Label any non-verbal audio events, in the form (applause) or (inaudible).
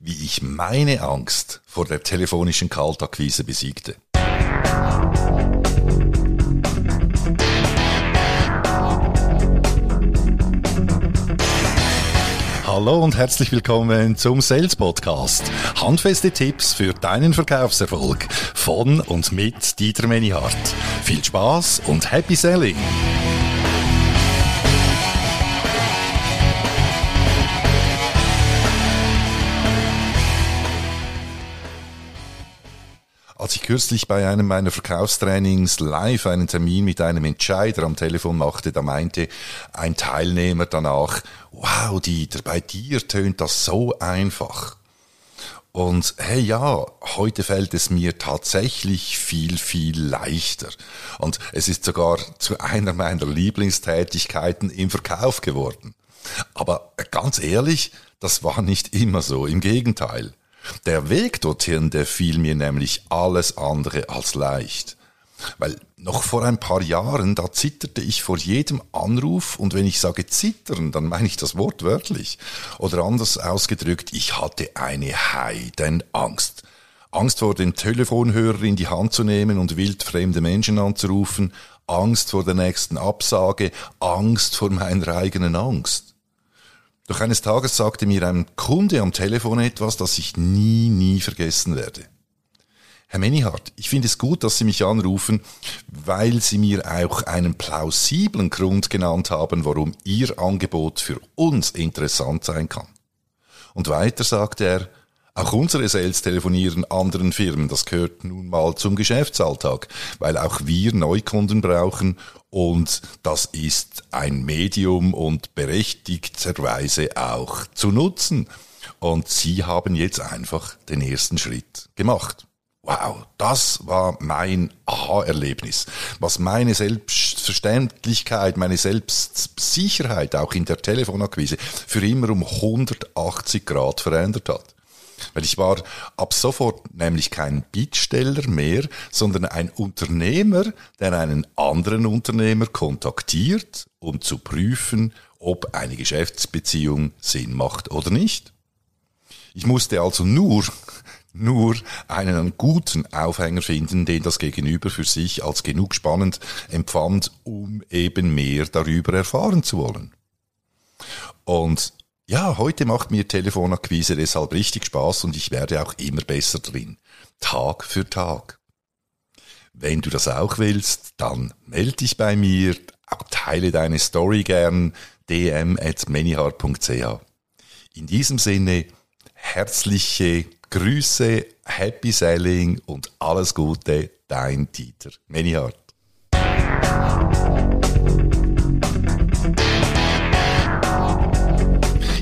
wie ich meine Angst vor der telefonischen Kaltakquise besiegte. Hallo und herzlich willkommen zum Sales Podcast. Handfeste Tipps für deinen Verkaufserfolg von und mit Dieter Menihardt. Viel Spaß und Happy Selling! Als ich kürzlich bei einem meiner Verkaufstrainings live einen Termin mit einem Entscheider am Telefon machte, da meinte ein Teilnehmer danach, wow, Dieter, bei dir tönt das so einfach. Und hey ja, heute fällt es mir tatsächlich viel, viel leichter. Und es ist sogar zu einer meiner Lieblingstätigkeiten im Verkauf geworden. Aber ganz ehrlich, das war nicht immer so. Im Gegenteil. Der Weg dorthin, der fiel mir nämlich alles andere als leicht. Weil noch vor ein paar Jahren, da zitterte ich vor jedem Anruf und wenn ich sage zittern, dann meine ich das wortwörtlich. Oder anders ausgedrückt, ich hatte eine Heidenangst. Angst vor dem Telefonhörer in die Hand zu nehmen und wildfremde Menschen anzurufen, Angst vor der nächsten Absage, Angst vor meiner eigenen Angst. Doch eines Tages sagte mir ein Kunde am Telefon etwas, das ich nie, nie vergessen werde. Herr Menihardt, ich finde es gut, dass Sie mich anrufen, weil Sie mir auch einen plausiblen Grund genannt haben, warum Ihr Angebot für uns interessant sein kann. Und weiter sagte er, auch unsere Sales telefonieren anderen Firmen, das gehört nun mal zum Geschäftsalltag, weil auch wir Neukunden brauchen und das ist ein Medium und berechtigterweise auch zu nutzen. Und Sie haben jetzt einfach den ersten Schritt gemacht. Wow, das war mein Aha-Erlebnis, was meine Selbstverständlichkeit, meine Selbstsicherheit auch in der Telefonakquise für immer um 180 Grad verändert hat. Weil ich war ab sofort nämlich kein Bittsteller mehr, sondern ein Unternehmer, der einen anderen Unternehmer kontaktiert, um zu prüfen, ob eine Geschäftsbeziehung Sinn macht oder nicht. Ich musste also nur (laughs) nur einen guten Aufhänger finden, den das Gegenüber für sich als genug spannend empfand, um eben mehr darüber erfahren zu wollen. Und ja, heute macht mir Telefonakquise deshalb richtig Spaß und ich werde auch immer besser drin. Tag für Tag. Wenn du das auch willst, dann melde dich bei mir, teile deine Story gern, dm at In diesem Sinne, herzliche Grüße, Happy Selling und alles Gute, dein Dieter Manyhart.